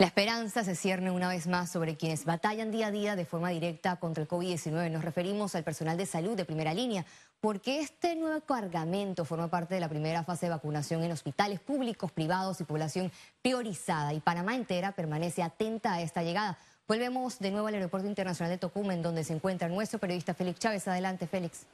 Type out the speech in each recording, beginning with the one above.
La esperanza se cierne una vez más sobre quienes batallan día a día de forma directa contra el COVID-19. Nos referimos al personal de salud de primera línea, porque este nuevo cargamento forma parte de la primera fase de vacunación en hospitales públicos, privados y población priorizada. Y Panamá entera permanece atenta a esta llegada. Volvemos de nuevo al Aeropuerto Internacional de Tocumen, donde se encuentra nuestro periodista Félix Chávez. Adelante, Félix.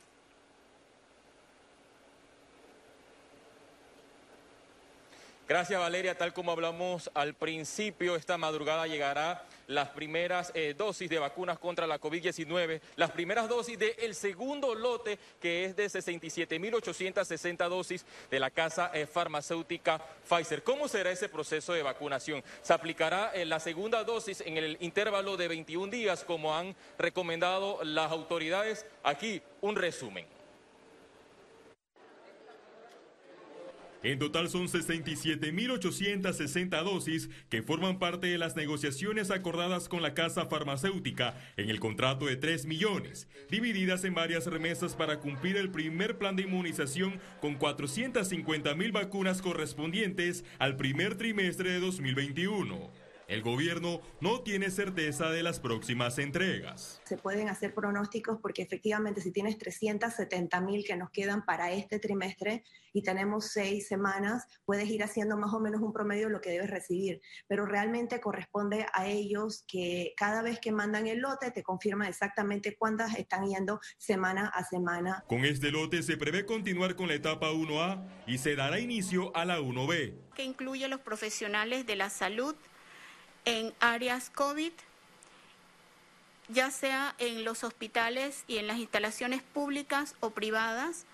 Gracias Valeria, tal como hablamos al principio, esta madrugada llegará las primeras eh, dosis de vacunas contra la COVID-19, las primeras dosis del segundo lote que es de 67.860 dosis de la casa eh, farmacéutica Pfizer. ¿Cómo será ese proceso de vacunación? Se aplicará eh, la segunda dosis en el intervalo de 21 días como han recomendado las autoridades. Aquí un resumen. En total son 67.860 dosis que forman parte de las negociaciones acordadas con la casa farmacéutica en el contrato de 3 millones, divididas en varias remesas para cumplir el primer plan de inmunización con 450.000 vacunas correspondientes al primer trimestre de 2021. El gobierno no tiene certeza de las próximas entregas. Se pueden hacer pronósticos porque efectivamente si tienes 370 mil que nos quedan para este trimestre y tenemos seis semanas, puedes ir haciendo más o menos un promedio de lo que debes recibir. Pero realmente corresponde a ellos que cada vez que mandan el lote te confirman exactamente cuántas están yendo semana a semana. Con este lote se prevé continuar con la etapa 1A y se dará inicio a la 1B. Que incluye los profesionales de la salud en áreas COVID, ya sea en los hospitales y en las instalaciones públicas o privadas.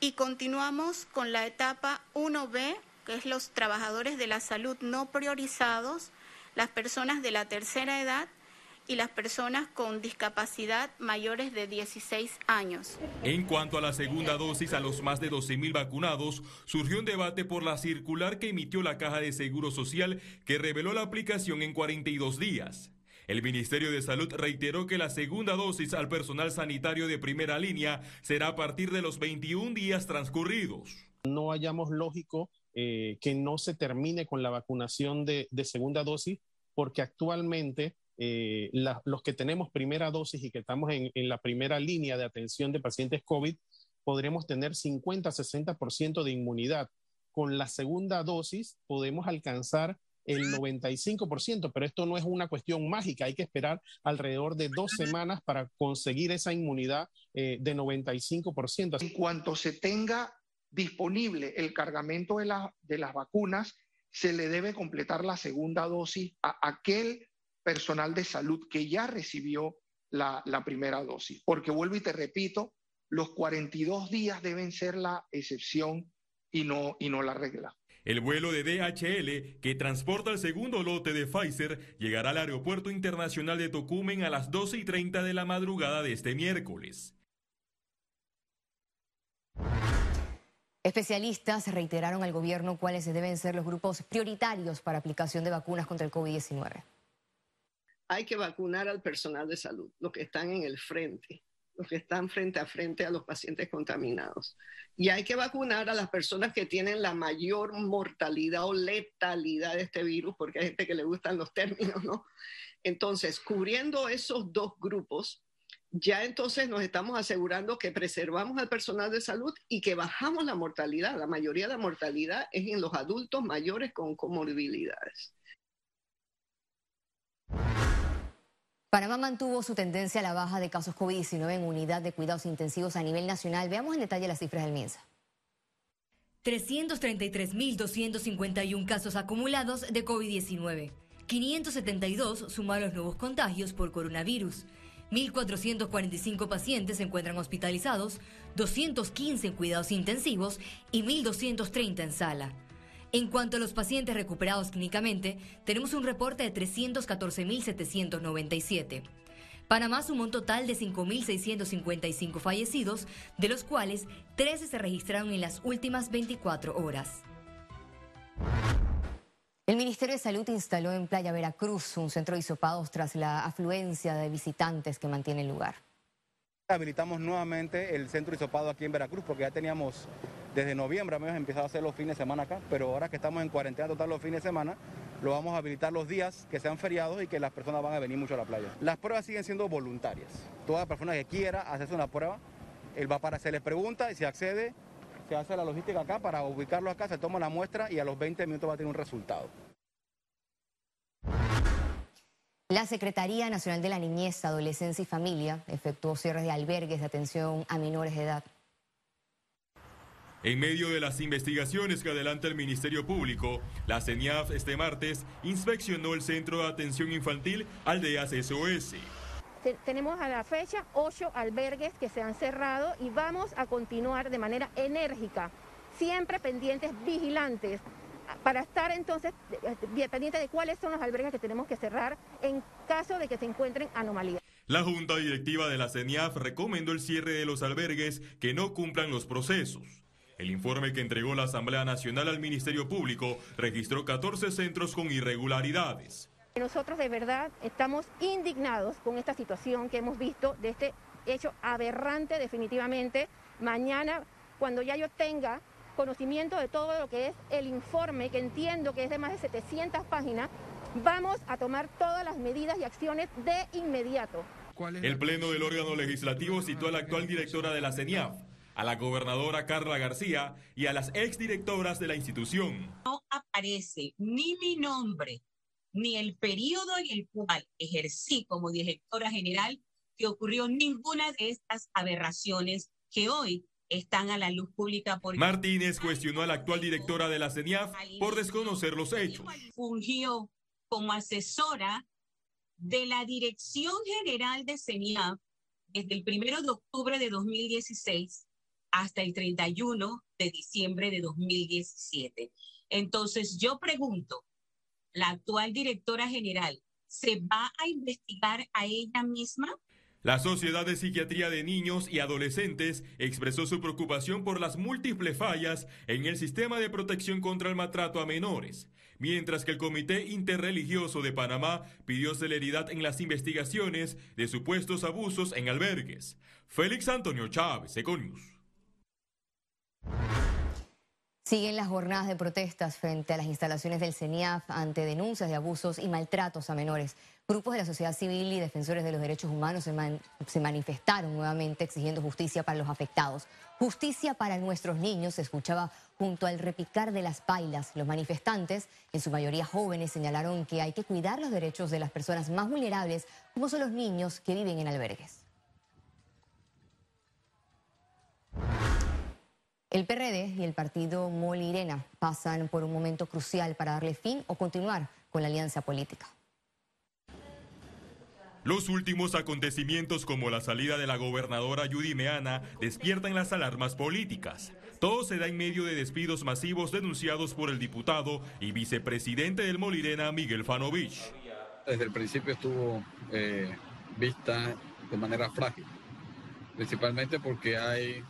Y continuamos con la etapa 1B, que es los trabajadores de la salud no priorizados, las personas de la tercera edad y las personas con discapacidad mayores de 16 años. En cuanto a la segunda dosis a los más de 12.000 vacunados, surgió un debate por la circular que emitió la Caja de Seguro Social que reveló la aplicación en 42 días. El Ministerio de Salud reiteró que la segunda dosis al personal sanitario de primera línea será a partir de los 21 días transcurridos. No hallamos lógico eh, que no se termine con la vacunación de, de segunda dosis porque actualmente eh, los que tenemos primera dosis y que estamos en, la primera línea de atención de pacientes COVID, podremos tener 50-60% de inmunidad. Con la segunda dosis podemos alcanzar el 95%, pero esto no es una cuestión mágica, hay que esperar alrededor de dos semanas para conseguir esa inmunidad eh, de 95%. En cuanto se tenga disponible el cargamento de, de las vacunas, se le debe completar la segunda dosis a aquel personal de salud que ya recibió la, primera dosis. Porque vuelvo y te repito, los 42 días deben ser la excepción y no, y no la regla. El vuelo de DHL, que transporta el segundo lote de Pfizer, llegará al Aeropuerto Internacional de Tocumen a las 12 y 30 de la madrugada de este miércoles. Especialistas reiteraron al gobierno cuáles deben ser los grupos prioritarios para aplicación de vacunas contra el COVID-19 hay que vacunar al personal de salud, los que están en el frente, los que están frente a frente a los pacientes contaminados. Y hay que vacunar a las personas que tienen la mayor mortalidad o letalidad de este virus, porque hay gente que le gustan los términos, ¿no? Entonces, cubriendo esos dos grupos, ya entonces nos estamos asegurando que preservamos al personal de salud y que bajamos la mortalidad. La mayoría de la mortalidad es en los adultos mayores con comorbilidades. Panamá mantuvo su tendencia a la baja de casos COVID-19 en unidad de cuidados intensivos a nivel nacional. Veamos en detalle las cifras del MINSA. 333.251 casos acumulados de COVID-19. 572 suman los nuevos contagios por coronavirus. 1.445 pacientes se encuentran hospitalizados, 215 en cuidados intensivos y 1.230 en sala. En cuanto a los pacientes recuperados clínicamente, tenemos un reporte de 314.797. Panamá sumó un total de 5.655 fallecidos, de los cuales 13 se registraron en las últimas 24 horas. El Ministerio de Salud instaló en Playa Veracruz un centro de hisopados tras la afluencia de visitantes que mantiene el lugar. Habilitamos nuevamente el centro de hisopado aquí en Veracruz porque ya teníamos Desde noviembre hemos empezado a hacer los fines de semana acá, pero ahora que estamos en cuarentena total los fines de semana, lo vamos a habilitar los días que sean feriados y que las personas van a venir mucho a la playa. Las pruebas siguen siendo voluntarias. Toda persona que quiera hacerse una prueba, él va para, se le pregunta y si accede, se hace la logística acá para ubicarlo acá, se toma la muestra y a los 20 minutos va a tener un resultado. La Secretaría Nacional de la Niñez, Adolescencia y Familia efectuó cierres de albergues de atención a menores de edad. En medio de las investigaciones que adelanta el Ministerio Público, la CENIAF este martes inspeccionó el Centro de Atención Infantil Aldeas SOS. Tenemos a la fecha ocho albergues que se han cerrado y vamos a continuar de manera enérgica, siempre pendientes, vigilantes para estar entonces eh, pendiente de cuáles son los albergues que tenemos que cerrar en caso de que se encuentren anomalías. La Junta Directiva de la CENIAF recomendó el cierre de los albergues que no cumplan los procesos. El informe que entregó la Asamblea Nacional al Ministerio Público registró 14 centros con irregularidades. Nosotros de verdad estamos indignados con esta situación que hemos visto de este hecho aberrante definitivamente. Mañana, cuando ya yo tenga conocimiento de todo lo que es el informe, que entiendo que es de más de 700 páginas, vamos a tomar todas las medidas y acciones de inmediato. El Pleno del órgano legislativo citó a la actual directora de la CENIAF, a la gobernadora Carla García y a las exdirectoras de la institución. No aparece ni mi nombre, ni el periodo en el cual ejercí como directora general que ocurrió ninguna de estas aberraciones que hoy están a la luz pública. Por... Martínez cuestionó a la actual directora de la CENIAF por desconocer los hechos. Fungió como asesora de la Dirección General de CENIAF desde el 1 de octubre de 2016 hasta el 31 de diciembre de 2017. Entonces yo pregunto, la actual directora general, ¿se va a investigar a ella misma? La Sociedad de Psiquiatría de Niños y Adolescentes expresó su preocupación por las múltiples fallas en el sistema de protección contra el maltrato a menores, mientras que el Comité Interreligioso de Panamá pidió celeridad en las investigaciones de supuestos abusos en albergues. Félix Antonio Chávez, Econius. Siguen las jornadas de protestas frente a las instalaciones del CENIAF ante denuncias de abusos y maltratos a menores. Grupos de la sociedad civil y defensores de los derechos humanos se, manifestaron nuevamente exigiendo justicia para los afectados. Justicia para nuestros niños se escuchaba junto al repicar de las pailas. Los manifestantes, en su mayoría jóvenes, señalaron que hay que cuidar los derechos de las personas más vulnerables, como son los niños que viven en albergues. El PRD y el partido Molirena pasan por un momento crucial para darle fin o continuar con la alianza política. Los últimos acontecimientos como la salida de la gobernadora Judy Meana despiertan las alarmas políticas. Todo se da en medio de despidos masivos denunciados por el diputado y vicepresidente del Molirena, Miguel Fanovich. Desde el principio estuvo eh, vista de manera frágil, principalmente porque hay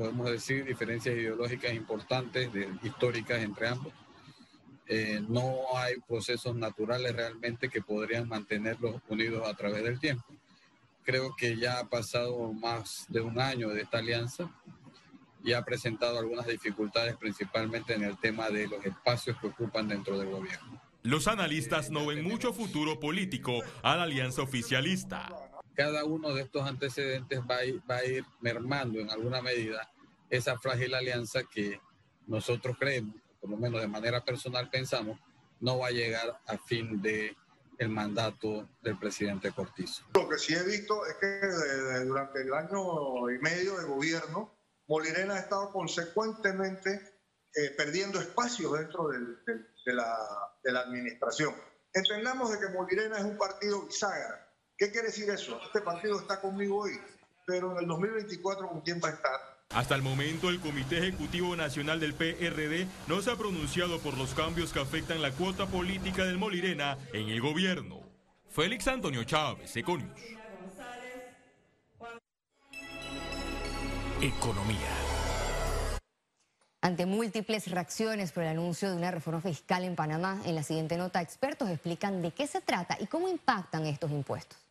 podemos decir, diferencias ideológicas importantes, históricas entre ambos. Eh, no hay procesos naturales realmente que podrían mantenerlos unidos a través del tiempo. Creo que ya ha pasado más de un año de esta alianza y ha presentado algunas dificultades, principalmente en el tema de los espacios que ocupan dentro del gobierno. Los analistas no ven mucho futuro político a la alianza oficialista cada uno de estos antecedentes va a, ir, mermando en alguna medida esa frágil alianza que nosotros creemos, por lo menos de manera personal pensamos, no va a llegar a fin de el mandato del presidente Cortizo. Lo que sí he visto es que durante el año y medio de gobierno, Molirena ha estado consecuentemente eh, perdiendo espacio dentro de, la, de la administración. Entendamos de que Molirena es un partido bisagra, ¿Qué quiere decir eso? Este partido está conmigo hoy, pero en el 2024 ¿con quién va a estar? Hasta el momento, el Comité Ejecutivo Nacional del PRD no se ha pronunciado por los cambios que afectan la cuota política del Molirena en el gobierno. Félix Antonio Chávez, Econius. Economía. Ante múltiples reacciones por el anuncio de una reforma fiscal en Panamá, en la siguiente nota expertos explican de qué se trata y cómo impactan estos impuestos.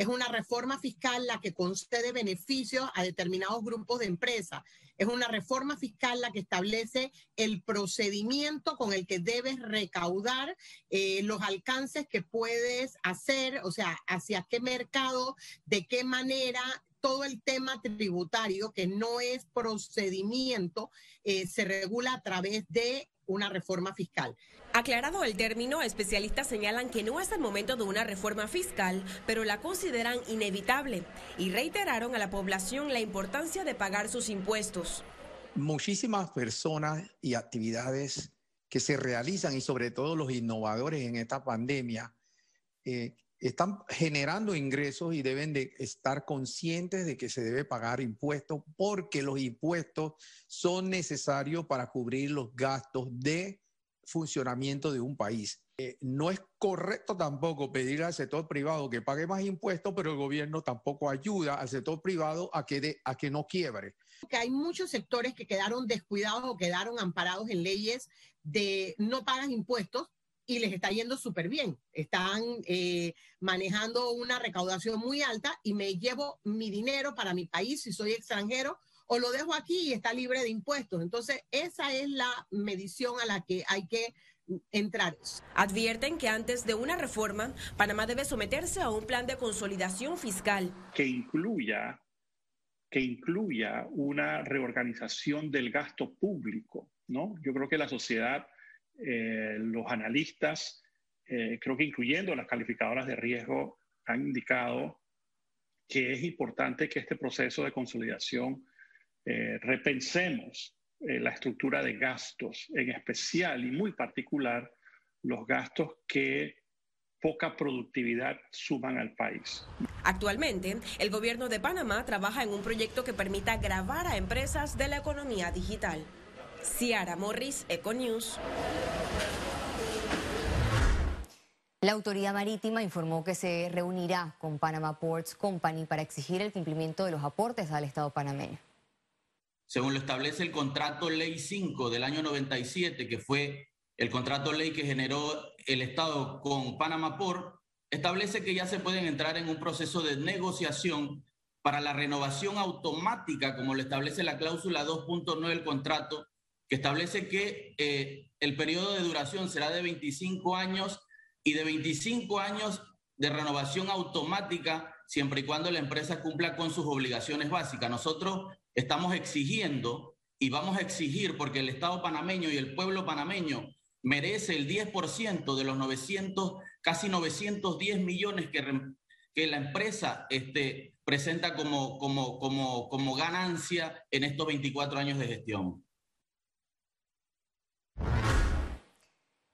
Es una reforma fiscal la que concede beneficios a determinados grupos de empresas. Es una reforma fiscal la que establece el procedimiento con el que debes recaudar eh, los alcances que puedes hacer, o sea, hacia qué mercado, de qué manera todo el tema tributario, que no es procedimiento, eh, se regula a través de una reforma fiscal. Aclarado el término, especialistas señalan que no es el momento de una reforma fiscal, pero la consideran inevitable y reiteraron a la población la importancia de pagar sus impuestos. Muchísimas personas y actividades que se realizan y sobre todo los innovadores en esta pandemia eh, están generando ingresos y deben de estar conscientes de que se debe pagar impuestos porque los impuestos son necesarios para cubrir los gastos de funcionamiento de un país. Eh, no es correcto tampoco pedir al sector privado que pague más impuestos, pero el gobierno tampoco ayuda al sector privado a que, no quiebre. Que hay muchos sectores que quedaron descuidados o quedaron amparados en leyes de no pagan impuestos y les está yendo súper bien. Están eh, manejando una recaudación muy alta y me llevo mi dinero para mi país si soy extranjero o lo dejo aquí y está libre de impuestos. Entonces, esa es la medición a la que hay que entrar. Advierten que antes de una reforma, Panamá debe someterse a un plan de consolidación fiscal. Que incluya, que incluya una reorganización del gasto público, ¿no? Yo creo que la sociedad eh, los analistas, eh, creo que incluyendo las calificadoras de riesgo, han indicado que es importante que este proceso de consolidación eh, repensemos la estructura de gastos, en especial y muy particular los gastos que poca productividad suman al país. Actualmente, el gobierno de Panamá trabaja en un proyecto que permita grabar a empresas de la economía digital. Ciara Morris, Econews. La autoridad marítima informó que se reunirá con Panama Ports Company para exigir el cumplimiento de los aportes al Estado panameño. Según lo establece el contrato Ley 5 del año 97, que fue el contrato ley que generó el Estado con Panama Port, establece que ya se pueden entrar en un proceso de negociación para la renovación automática, como lo establece la cláusula 2.9 del contrato, que establece que eh, el periodo de duración será de 25 años y de 25 años de renovación automática siempre y cuando la empresa cumpla con sus obligaciones básicas. Nosotros estamos exigiendo y vamos a exigir porque el Estado panameño y el pueblo panameño merece el 10% de los 900, casi 910 millones que, que la empresa este, presenta como, como, como, como ganancia en estos 24 años de gestión.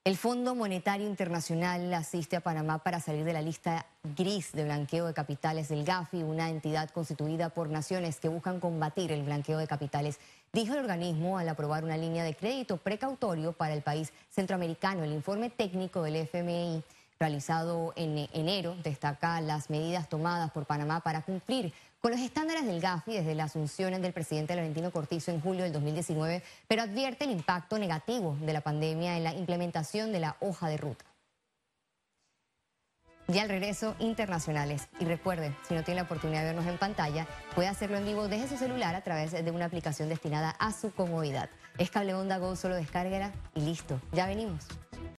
El Fondo Monetario Internacional asiste a Panamá para salir de la lista gris de blanqueo de capitales del GAFI, una entidad constituida por naciones que buscan combatir el blanqueo de capitales, dijo el organismo al aprobar una línea de crédito precautorio para el país centroamericano. El informe técnico del FMI realizado en enero destaca las medidas tomadas por Panamá para cumplir con los estándares del GAFI desde la asunción del presidente Laurentino Cortizo en julio del 2019, pero advierte el impacto negativo de la pandemia en la implementación de la hoja de ruta. Ya al regreso, internacionales. Y recuerde, si no tiene la oportunidad de vernos en pantalla, puede hacerlo en vivo desde su celular a través de una aplicación destinada a su comodidad. Es Cable Onda Go, solo descárguela y listo. Ya venimos.